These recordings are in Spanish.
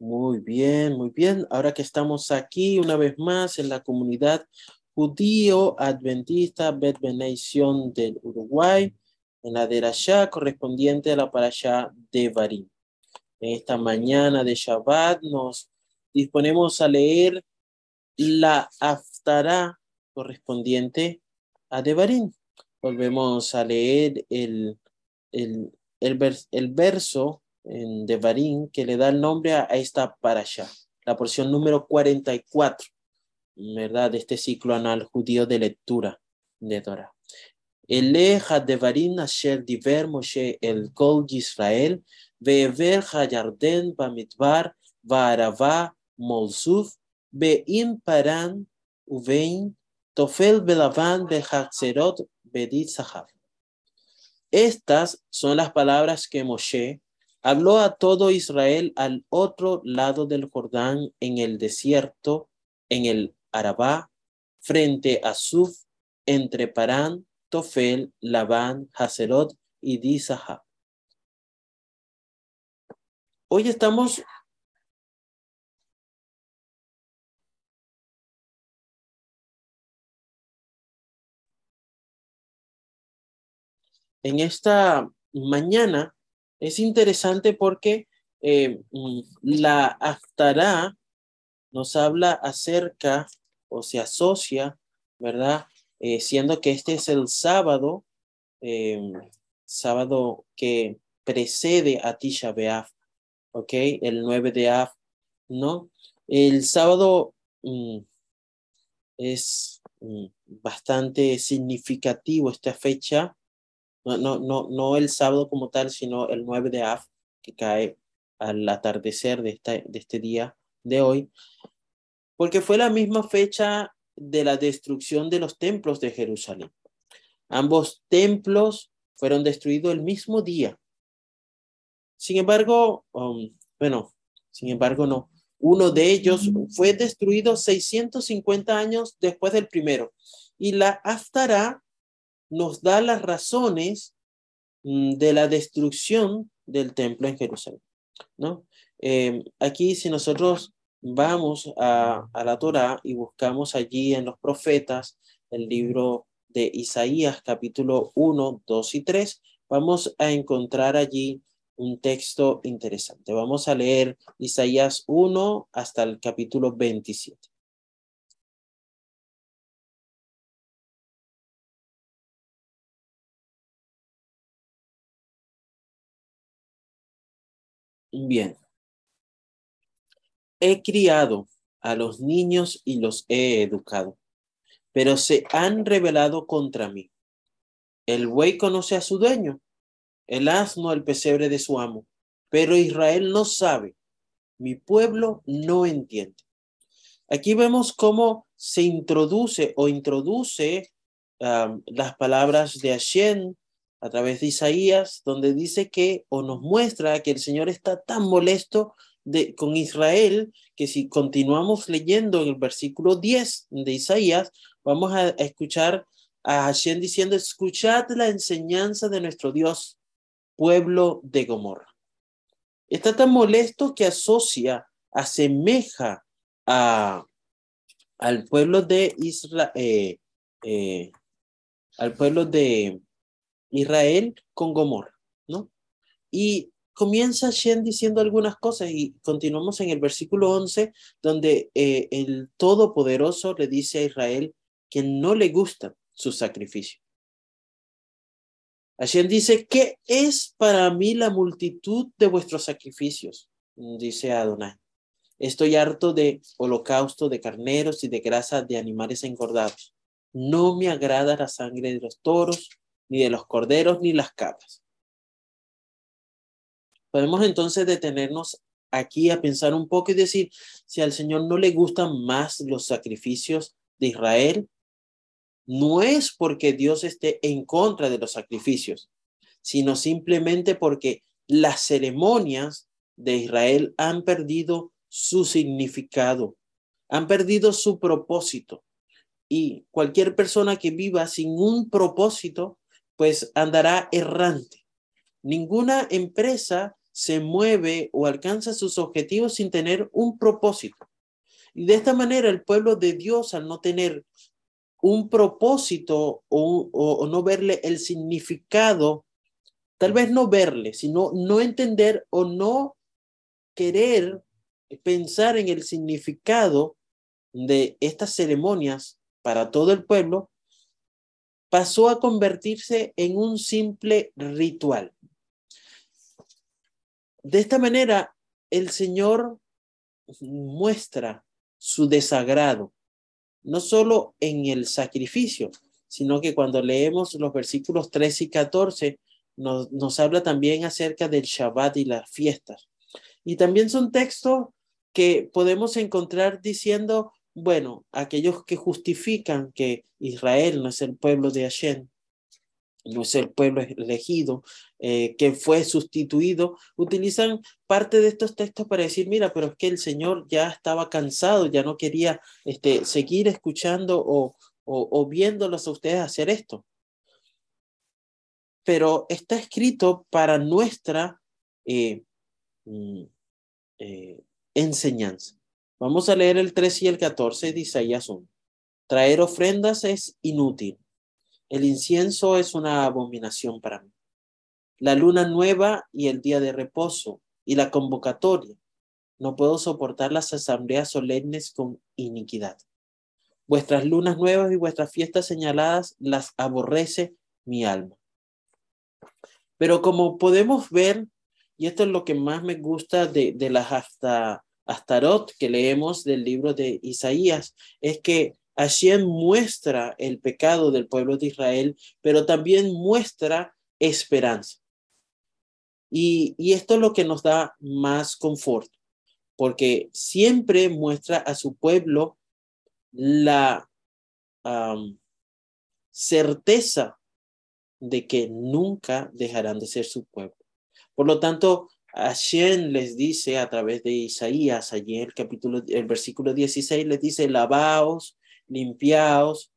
Muy bien, muy bien. Ahora que estamos aquí una vez más en la comunidad judío adventista Bet del Uruguay, en la de Rasha correspondiente a la parasha de Barim. En esta mañana de Shabbat nos disponemos a leer la Haftarah correspondiente a Devarim. Volvemos a leer el, el, el, el verso en Devarim que le da el nombre a, esta parasha, la porción número 44, ¿verdad? De este ciclo anual judío de lectura de Torah. Eleja Devarim asher diver Moshe el kol Yisrael, ve'ever hayarden bamidbar, va'arava molsuf, be'im paran uvein, tofel belavan behatzerot bedit sahab. Estas son las palabras que Moshe habló a todo Israel al otro lado del Jordán en el desierto, en el Arabá, frente a Suf, entre Parán, Tofel, Labán, Haserot y Disahab. Hoy estamos en esta mañana es interesante porque eh, la Aftará nos habla acerca o se asocia, ¿verdad? Eh, siendo que este es el sábado, em, sábado que precede a Tisha B'Av, ¿ok? El 9 de Av, ¿no? El sábado mm, es mm, bastante significativo esta fecha no, no, no, el sábado como tal, sino el 9 de Av, que cae al atardecer de, de este día de hoy, porque fue la misma fecha de la destrucción de los templos de Jerusalén. Ambos templos fueron destruidos el mismo día. Sin embargo, um, bueno, sin embargo no. Uno de ellos fue destruido 650 años después del primero. Y la Aftará nos da las razones mm, de la destrucción del templo en Jerusalén. ¿no? Em, aquí si nosotros vamos a, la Torah y buscamos allí en los profetas el libro de Isaías capítulo 1, 2 y 3, vamos a encontrar allí un texto interesante. Vamos a leer Isaías 1 hasta el capítulo 27. Bien. He criado a los niños y los he educado, pero se han rebelado contra mí. El buey conoce a su dueño, el asno el pesebre de su amo, pero Israel no sabe, mi pueblo no entiende. Aquí vemos cómo se introduce o introduce las palabras de Hashem a través de Isaías, donde dice que o nos muestra que el Señor está tan molesto de, con Israel que si continuamos leyendo en el versículo 10 de Isaías, vamos a, escuchar a Hashem diciendo, escuchad la enseñanza de nuestro Dios, pueblo de Gomorra. Está tan molesto que asocia, asemeja a, al pueblo de Israel, eh, eh, al pueblo de, Israel con Gomorra, ¿no? Y comienza Shen diciendo algunas cosas y continuamos en el versículo 11, donde eh, el Todopoderoso le dice a Israel que no le gusta su sacrificio. Hashem dice, ¿qué es para mí la multitud de vuestros sacrificios? Dice Adonai. Estoy harto de holocausto de carneros y de grasa de animales engordados. No me agrada la sangre de los toros ni de los corderos, ni las cabras. Podemos entonces detenernos aquí a pensar un poco y decir, si al Señor no le gustan más los sacrificios de Israel, no es porque Dios esté en contra de los sacrificios, sino simplemente porque las ceremonias de Israel han perdido su significado, han perdido su propósito. Y cualquier persona que viva sin un propósito pues andará errante. Ninguna empresa se mueve o alcanza sus objetivos sin tener un propósito. Y de esta manera el pueblo de Dios, al no tener un propósito o, no verle el significado, tal vez no verle, sino no entender o no querer pensar en el significado de estas ceremonias para todo el pueblo, pasó a convertirse en un simple ritual. De esta manera, el Señor muestra su desagrado, no solo en el sacrificio, sino que cuando leemos los versículos 13 y 14, nos, nos habla también acerca del Shabbat y las fiestas. Y también son textos que podemos encontrar diciendo, bueno, aquellos que justifican que Israel no es el pueblo de Hashem, no es el pueblo elegido, eh, que fue sustituido, utilizan parte de estos textos para decir, mira, pero es que el Señor ya estaba cansado, ya no quería este, seguir escuchando o, o, viéndolos a ustedes hacer esto. Pero está escrito para nuestra eh, mm, eh, enseñanza. Vamos a leer el 3 y el 14 de Isaías 1. Traer ofrendas es inútil. El incienso es una abominación para mí. La luna nueva y el día de reposo y la convocatoria. No puedo soportar las asambleas solemnes con iniquidad. Vuestras lunas nuevas y vuestras fiestas señaladas las aborrece mi alma. Pero como podemos ver, y esto es lo que más me gusta de, de las hasta Astarot que leemos del libro de Isaías, es que Hashem muestra el pecado del pueblo de Israel, pero también muestra esperanza. Y, esto es lo que nos da más confort, porque siempre muestra a su pueblo la certeza de que nunca dejarán de ser su pueblo. Por lo tanto, Hashem les dice a través de Isaías, allí el capítulo, el versículo 16, les dice, lavaos, limpiaos,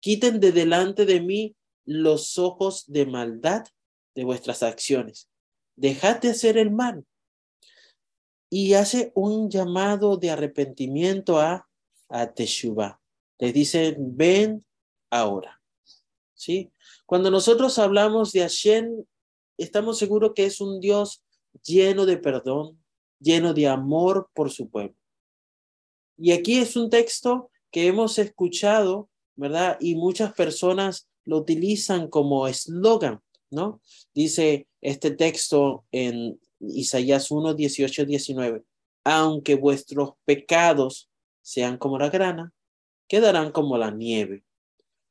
quiten de delante de mí los ojos de maldad de vuestras acciones. Dejad de hacer el mal. Y hace un llamado de arrepentimiento a, a Teshuvah. Les dice, ven ahora. ¿Sí? Cuando nosotros hablamos de Hashem, estamos seguros que es un Dios lleno de perdón, lleno de amor por su pueblo. Y aquí es un texto que hemos escuchado, ¿verdad? Y muchas personas lo utilizan como eslogan, ¿no? Dice este texto en Isaías 1, 18, 19, aunque vuestros pecados sean como la grana, quedarán como la nieve.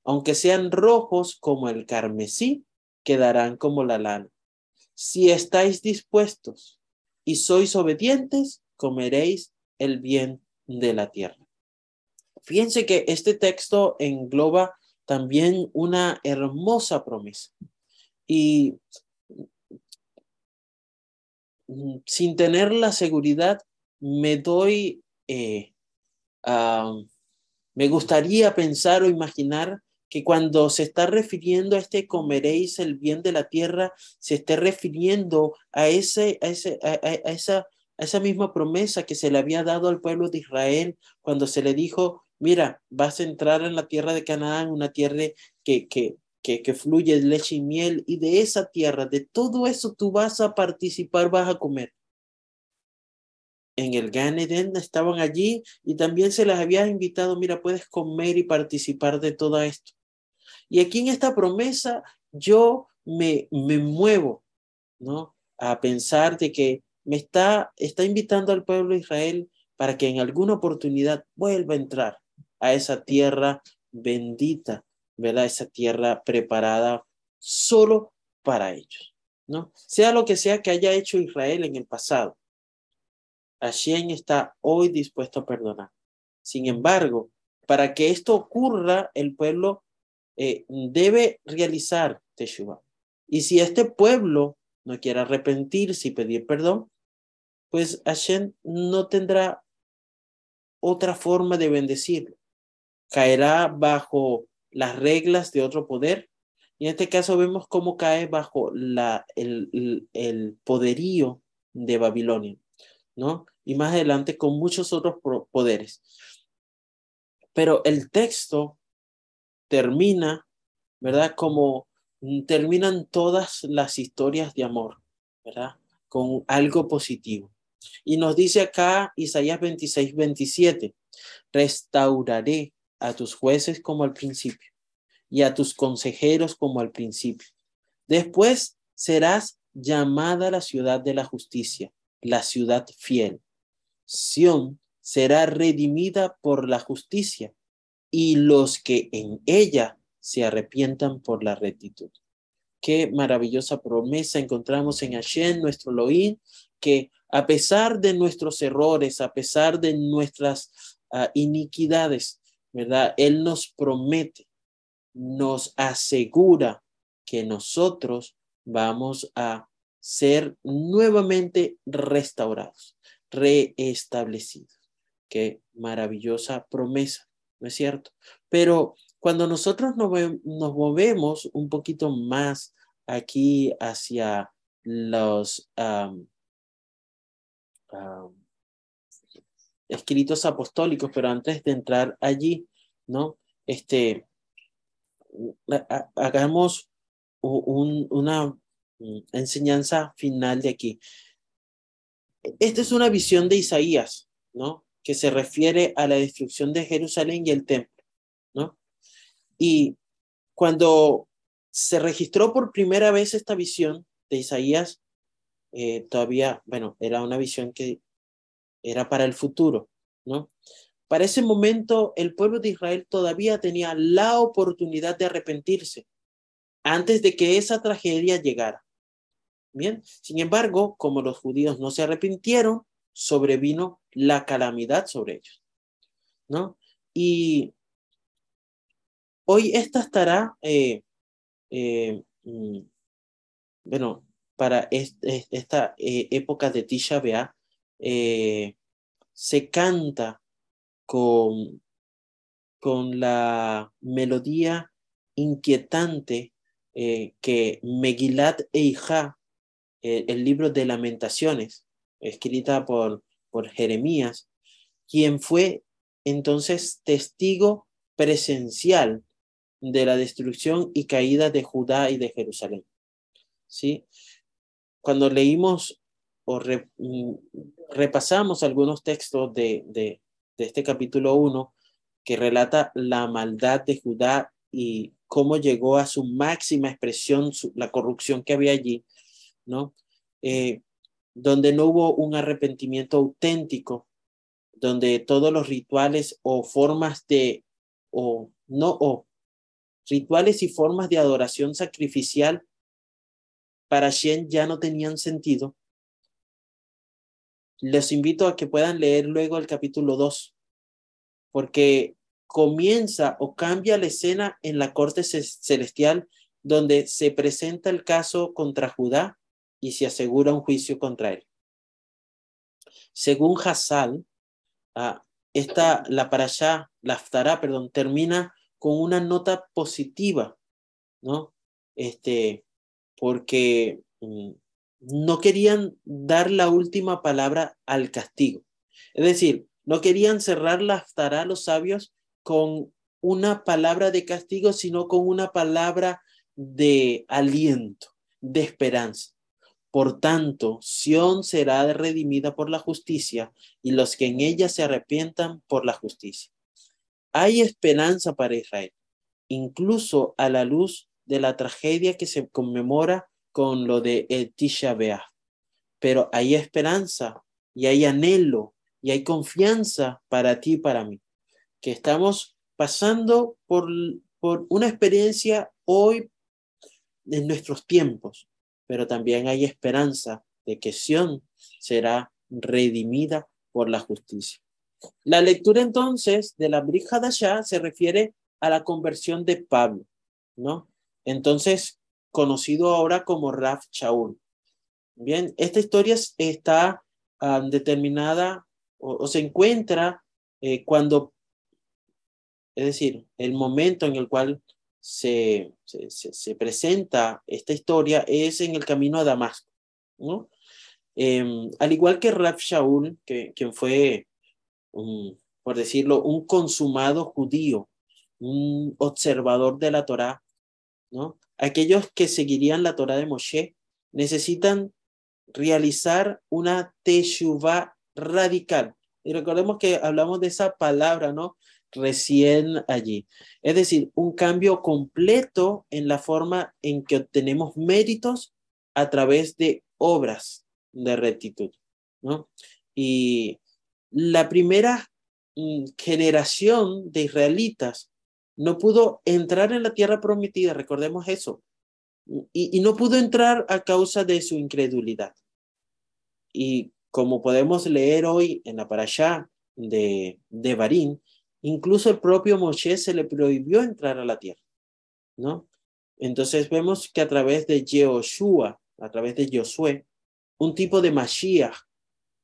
Aunque sean rojos como el carmesí, quedarán como la lana. Si estáis dispuestos y sois obedientes, comeréis el bien de la tierra. Fíjense que este texto engloba también una hermosa promesa. Y sin tener la seguridad, me doy, eh, me gustaría pensar o imaginar que cuando se está refiriendo a este comeréis el bien de la tierra, se esté refiriendo a, ese, a, ese, a, esa, a esa misma promesa que se le había dado al pueblo de Israel cuando se le dijo, mira, vas a entrar en la tierra de Canaán, una tierra que, que, que, que fluye leche y miel, y de esa tierra, de todo eso tú vas a participar, vas a comer en el Gan estaban allí y también se les había invitado, mira, puedes comer y participar de todo esto. Y aquí en esta promesa yo me, me muevo, ¿no? A pensar de que me está, está invitando al pueblo de Israel para que en alguna oportunidad vuelva a entrar a esa tierra bendita, ¿verdad? Esa tierra preparada solo para ellos, ¿no? Sea lo que sea que haya hecho Israel en el pasado, Hashem está hoy dispuesto a perdonar. Sin embargo, para que esto ocurra, el pueblo eh, debe realizar Teshuvah. Y si este pueblo no quiere arrepentirse y pedir perdón, pues Hashem no tendrá otra forma de bendecirlo. Caerá bajo las reglas de otro poder. Y en este caso vemos cómo cae bajo la, el, el poderío de Babilonia, ¿no? Y más adelante con muchos otros poderes. Pero el texto termina, ¿verdad? Como terminan todas las historias de amor, ¿verdad? Con algo positivo. Y nos dice acá Isaías 26, 27, restauraré a tus jueces como al principio y a tus consejeros como al principio. Después serás llamada la ciudad de la justicia, la ciudad fiel. Sión será redimida por la justicia y los que en ella se arrepientan por la rectitud. Qué maravillosa promesa encontramos en Hashem, nuestro Elohim, que a pesar de nuestros errores, a pesar de nuestras ah, iniquidades, ¿verdad? Él nos promete, nos asegura que nosotros vamos a ser nuevamente restaurados, reestablecidos. Qué maravillosa promesa, ¿no es cierto? Pero cuando nosotros nos, movemos un poquito más aquí hacia los escritos apostólicos, pero antes de entrar allí, ¿no? Este, hagamos una enseñanza final de aquí. Esta es una visión de Isaías, ¿no? Que se refiere a la destrucción de Jerusalén y el templo, ¿no? Y cuando se registró por primera vez esta visión de Isaías, eh, todavía, bueno, era una visión que era para el futuro, ¿no? Para ese momento, el pueblo de Israel todavía tenía la oportunidad de arrepentirse antes de que esa tragedia llegara. Bien, sin embargo, como los judíos no se arrepintieron, sobrevino la calamidad sobre ellos, ¿no? Y hoy esta estará, eh, eh, mm, bueno, para esta eh, época de Tisha B'Av, se canta con, con la melodía inquietante que Megilat Eija, el libro de lamentaciones, escrita por, por Jeremías, quien fue entonces testigo presencial de la destrucción y caída de Judá y de Jerusalén. ¿Sí? Cuando leímos o mm, repasamos algunos textos de, de, este capítulo 1 que relata la maldad de Judá y cómo llegó a su máxima expresión la corrupción que había allí, ¿no? Eh, donde no hubo un arrepentimiento auténtico, donde todos los rituales o formas de, o no, o rituales y formas de adoración sacrificial para Shen ya no tenían sentido, les invito a que puedan leer luego el capítulo 2, porque comienza o cambia la escena en la corte celestial donde se presenta el caso contra Judá y se asegura un juicio contra él. Según Hassal, ah, esta, la allá la aftará, perdón, termina con una nota positiva, ¿no? Este, porque mm, no querían dar la última palabra al castigo. Es decir, no querían cerrar la a los sabios con una palabra de castigo, sino con una palabra de aliento, de esperanza. Por tanto, Sión será redimida por la justicia y los que en ella se arrepientan por la justicia. Hay esperanza para Israel, incluso a la luz de la tragedia que se conmemora con lo de el Tisha Pero hay esperanza y hay anhelo y hay confianza para ti y para mí, que estamos pasando por, por una experiencia hoy en nuestros tiempos, pero también hay esperanza de que Sión será redimida por la justicia. La lectura entonces de la allá se refiere a la conversión de Pablo, ¿no? Entonces, conocido ahora como Raf Shaul. Bien, esta historia está ah, determinada o, se encuentra eh, cuando, es decir, el momento en el cual se, se, presenta esta historia es en el camino a Damasco, ¿no? Em, al igual que Rab Shaul, que, quien fue, por decirlo, un consumado judío, un observador de la Torá, ¿no? Aquellos que seguirían la Torá de Moshe necesitan realizar una teshuvah radical. Y recordemos que hablamos de esa palabra, ¿no? Recién allí. Es decir, un cambio completo en la forma en que obtenemos méritos a través de obras de rectitud, ¿no? Y la primera mm, generación de israelitas no pudo entrar en la tierra prometida, recordemos eso, y, no pudo entrar a causa de su incredulidad. Y como podemos leer hoy en la parashá de, de Barín, incluso el propio Moshe se le prohibió entrar a la tierra, ¿no? Entonces vemos que a través de Yehoshua, a través de Josué, un tipo de Mashiach,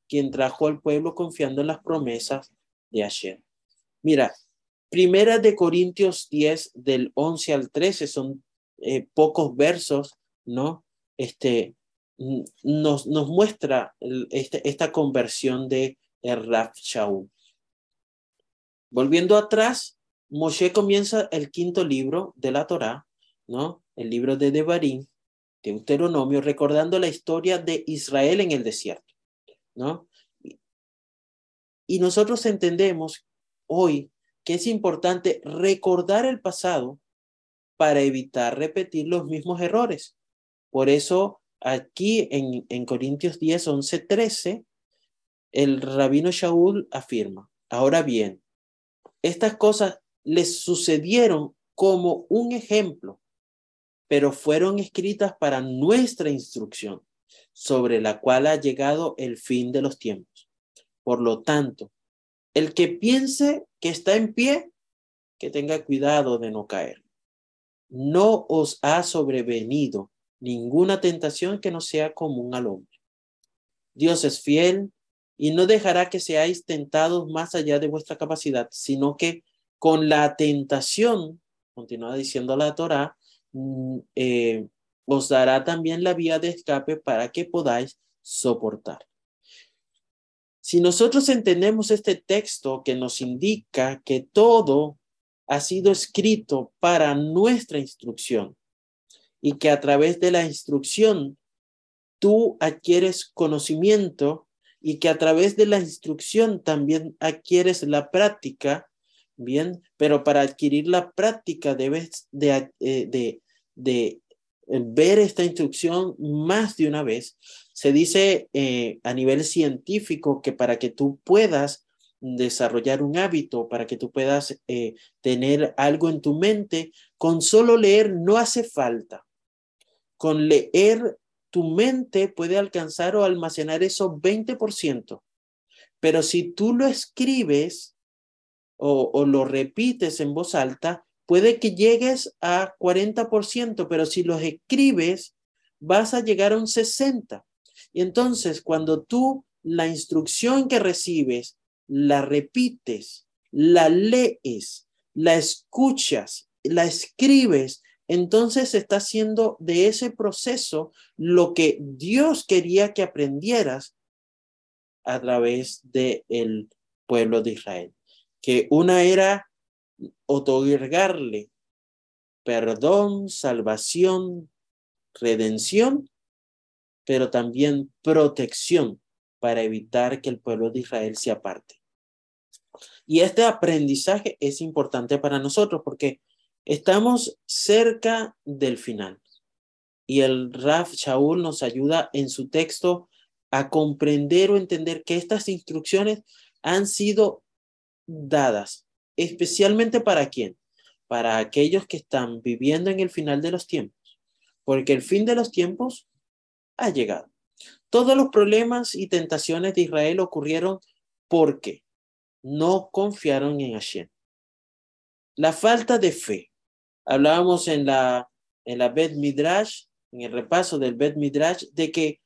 quien trajo al pueblo confiando en las promesas de Hashem. Mira, Primera de Corintios 10, del 11 al 13, son eh, pocos versos, ¿no? Este, nos, nos muestra este, esta conversión de Raf Shaul. Volviendo atrás, Moshe comienza el quinto libro de la Torá, ¿no? El libro de Devarim, Deuteronomio, recordando la historia de Israel en el desierto, ¿no? Y nosotros entendemos hoy que es importante recordar el pasado para evitar repetir los mismos errores. Por eso aquí en, en Corintios 10, 11, 13, el rabino Shaul afirma, ahora bien, estas cosas les sucedieron como un ejemplo, pero fueron escritas para nuestra instrucción, sobre la cual ha llegado el fin de los tiempos. Por lo tanto, el que piense que está en pie, que tenga cuidado de no caer. No os ha sobrevenido ninguna tentación que no sea común al hombre. Dios es fiel y no dejará que seáis tentados más allá de vuestra capacidad, sino que con la tentación, continúa diciendo la Torah, mm, eh, os dará también la vía de escape para que podáis soportar. Si nosotros entendemos este texto que nos indica que todo ha sido escrito para nuestra instrucción y que a través de la instrucción tú adquieres conocimiento y que a través de la instrucción también adquieres la práctica, bien, pero para adquirir la práctica debes de, eh, de, de ver esta instrucción más de una vez se dice eh, a nivel científico que para que tú puedas desarrollar un hábito, para que tú puedas eh, tener algo en tu mente, con solo leer no hace falta. Con leer tu mente puede alcanzar o almacenar eso 20%. Pero si tú lo escribes o, o lo repites en voz alta, puede que llegues a 40%, pero si los escribes, vas a llegar a un 60%. Y entonces, cuando tú la instrucción que recibes, la repites, la lees, la escuchas, la escribes, entonces está haciendo de ese proceso lo que Dios quería que aprendieras a través del el pueblo de Israel. Que una era otorgarle perdón, salvación, redención pero también protección para evitar que el pueblo de Israel se aparte. Y este aprendizaje es importante para nosotros porque estamos cerca del final. Y el Raf Shaul nos ayuda en su texto a comprender o entender que estas instrucciones han sido dadas especialmente para quién? Para aquellos que están viviendo en el final de los tiempos. Porque el fin de los tiempos ha llegado. Todos los problemas y tentaciones de Israel ocurrieron porque no confiaron en Hashem. La falta de fe. Hablábamos en la, en la Bet Midrash, en el repaso del Bet Midrash, de que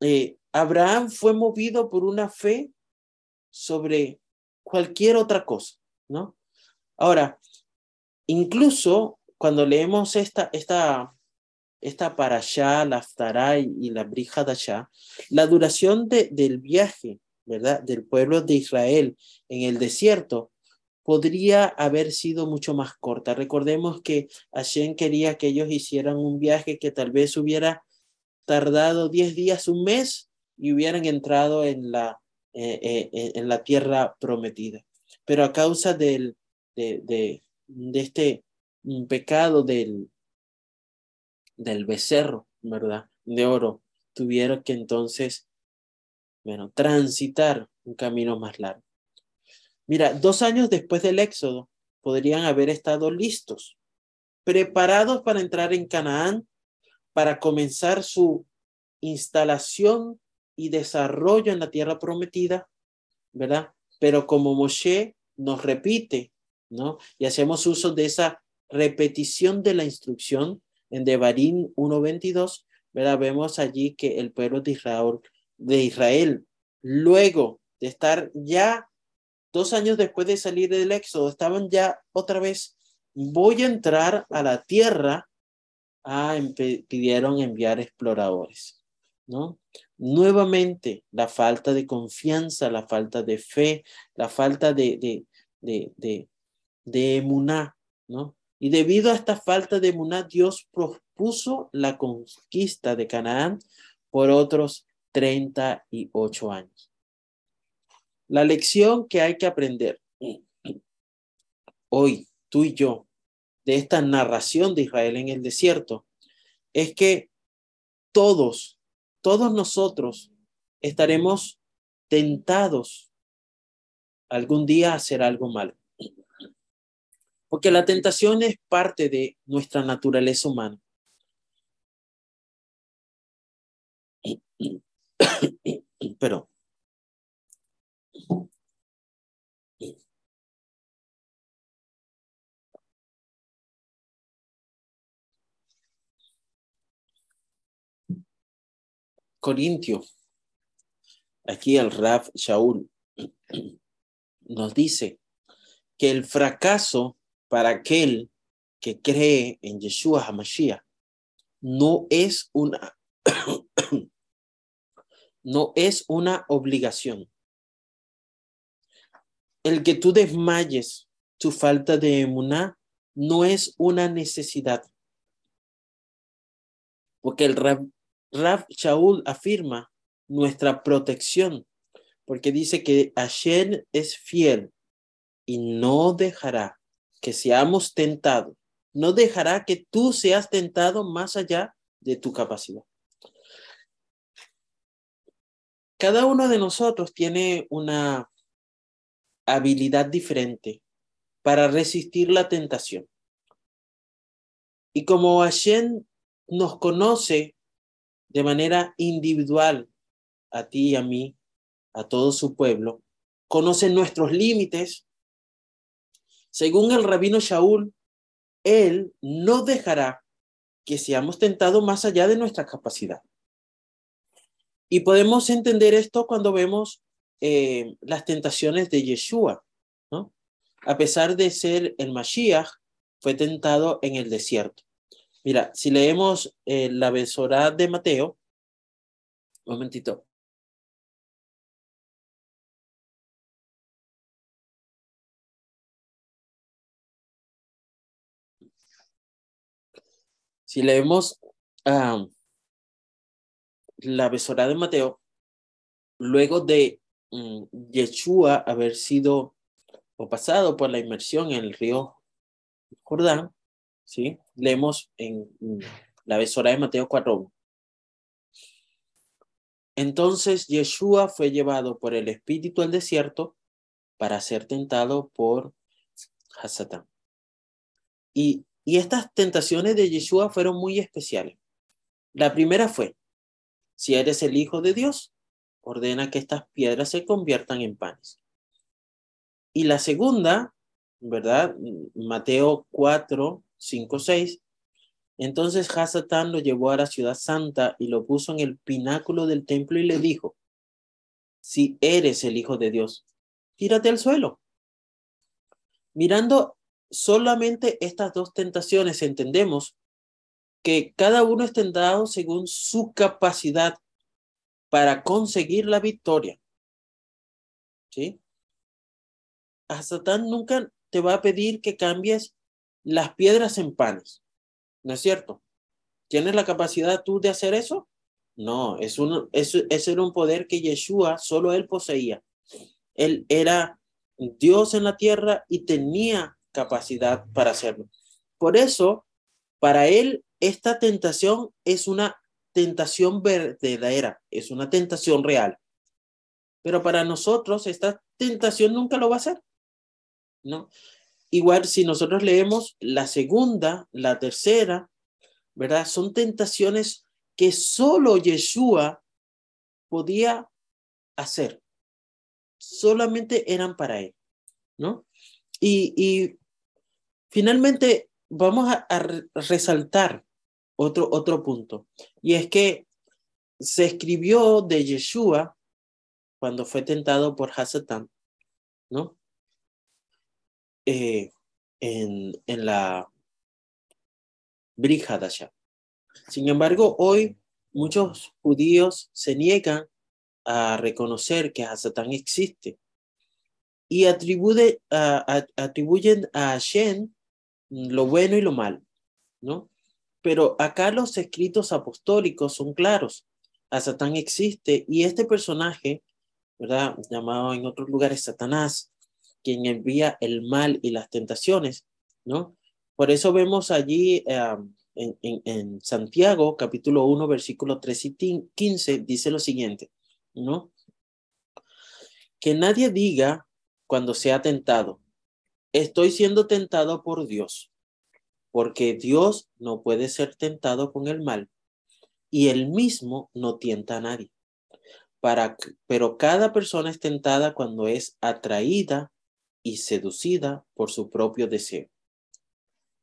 eh, Abraham fue movido por una fe sobre cualquier otra cosa, ¿no? Ahora, incluso cuando leemos esta, esta esta para allá, la y la allá, la duración de, del viaje, ¿verdad? Del pueblo de Israel en el desierto podría haber sido mucho más corta. Recordemos que Hashem quería que ellos hicieran un viaje que tal vez hubiera tardado 10 días, un mes, y hubieran entrado en la, eh, eh, en la tierra prometida. Pero a causa del, de, de, de este pecado del, del becerro, ¿verdad? De oro, tuvieron que entonces, bueno, transitar un camino más largo. Mira, dos años después del éxodo, podrían haber estado listos, preparados para entrar en Canaán, para comenzar su instalación y desarrollo en la tierra prometida, ¿verdad? Pero como Moshe nos repite, ¿no? Y hacemos uso de esa repetición de la instrucción en Devarim 1.22, ¿verdad? Vemos allí que el pueblo de Israel, de Israel, luego de estar ya dos años después de salir del éxodo, estaban ya otra vez, voy a entrar a la tierra, ah, pidieron enviar exploradores, ¿no? Nuevamente, la falta de confianza, la falta de fe, la falta de, de, de, de, emuná, ¿no? Y debido a esta falta de emuná, Dios propuso la conquista de Canaán por otros 38 años. La lección que hay que aprender hoy, tú y yo, de esta narración de Israel en el desierto, es que todos, todos nosotros estaremos tentados algún día a hacer algo malo. Porque la tentación es parte de nuestra naturaleza humana. Pero Corintio, aquí el Raf Shaul nos dice que el fracaso para aquel que cree en Yeshua HaMashiach no es una no es una obligación. El que tú desmayes tu falta de emuná no es una necesidad. Porque el Rab, Shaul afirma nuestra protección, porque dice que Hashem es fiel y no dejará que seamos tentados. No dejará que tú seas tentado más allá de tu capacidad. Cada uno de nosotros tiene una habilidad diferente para resistir la tentación. Y como Hashem nos conoce de manera individual, a ti y a mí, a todo su pueblo, conoce nuestros límites, según el rabino Shaul, él no dejará que seamos tentados más allá de nuestra capacidad. Y podemos entender esto cuando vemos eh, las tentaciones de Yeshua, ¿no? A pesar de ser el Mashiach, fue tentado en el desierto. Mira, si leemos eh, la Besorá de Mateo, un momentito. Si leemos la besora de Mateo, luego de mm, Yeshua haber sido o pasado por la inmersión en el río Jordán, ¿sí? Leemos en la besora de Mateo 4. Entonces Yeshua fue llevado por el Espíritu al desierto para ser tentado por Hasatán. Y y estas tentaciones de Yeshua fueron muy especiales. La primera fue, si eres el Hijo de Dios, ordena que estas piedras se conviertan en panes. Y la segunda, ¿verdad? Mateo 4, 5, 6. Entonces Hasatán lo llevó a la ciudad santa y lo puso en el pináculo del templo y le dijo, si eres el Hijo de Dios, tírate al suelo. Mirando solamente estas dos tentaciones entendemos que cada uno es tentado según su capacidad para conseguir la victoria. ¿Sí? A Satán nunca te va a pedir que cambies las piedras en panes. ¿No es cierto? ¿Tienes la capacidad tú de hacer eso? No, es un, es, ese era un poder que Yeshua solo él poseía. Él era Dios en la tierra y tenía capacidad para hacerlo. Por eso, para él, esta tentación es una tentación verdadera, es una tentación real. Pero para nosotros, esta tentación nunca lo va a hacer. ¿No? Igual si nosotros leemos la segunda, la tercera, ¿verdad? Son tentaciones que solo Yeshua podía hacer. Solamente eran para él, ¿no? Y, finalmente vamos a, resaltar otro, otro punto, y es que se escribió de Yeshua cuando fue tentado por Hasatán, ¿no? Eh, en, en la Brihadasha. Sin embargo, hoy muchos judíos se niegan a reconocer que Hasatán existe y atribuye, atribuyen a Hashem lo bueno y lo malo, ¿no? Pero acá los escritos apostólicos son claros. Hasatán existe y este personaje, ¿verdad? Llamado en otros lugares Satanás, quien envía el mal y las tentaciones, ¿no? Por eso vemos allí em, en, en, Santiago, capítulo 1, versículo 3 y 15, dice lo siguiente, ¿no? Que nadie diga cuando sea tentado, estoy siendo tentado por Dios, porque Dios no puede ser tentado con el mal y él mismo no tienta a nadie. Para, pero cada persona es tentada cuando es atraída y seducida por su propio deseo.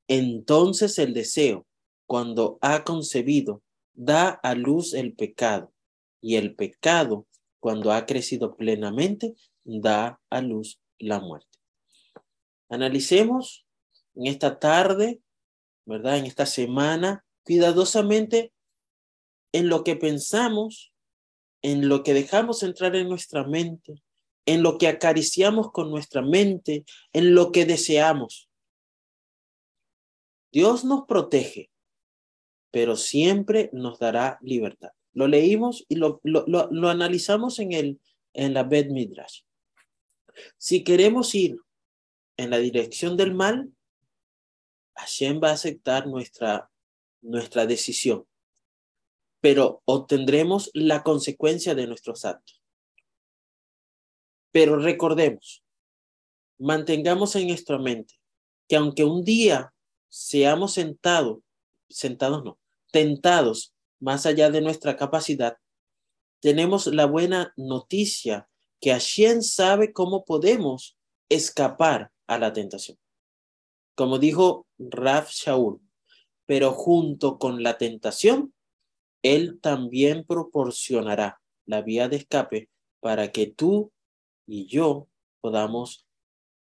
Entonces el deseo, cuando ha concebido, da a luz el pecado, y el pecado, cuando ha crecido plenamente, da a luz la muerte. Analicemos en esta tarde, ¿verdad? En esta semana, cuidadosamente en lo que pensamos, en lo que dejamos entrar en nuestra mente, en lo que acariciamos con nuestra mente, en lo que deseamos. Dios nos protege, pero siempre nos dará libertad. Lo leímos y lo, lo, analizamos en, el, en la Midrash. Si queremos ir en la dirección del mal, Hashem va a aceptar nuestra, nuestra decisión, pero obtendremos la consecuencia de nuestros actos. Pero recordemos, mantengamos en nuestra mente que aunque un día seamos sentados, sentados no, tentados más allá de nuestra capacidad, tenemos la buena noticia que Hashem sabe cómo podemos escapar a la tentación. Como dijo Raf Shaul, pero junto con la tentación, Él también proporcionará la vía de escape para que tú y yo podamos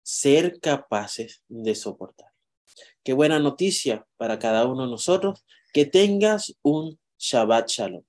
ser capaces de soportar. Qué buena noticia para cada uno de nosotros. Que tengas un Shabbat Shalom.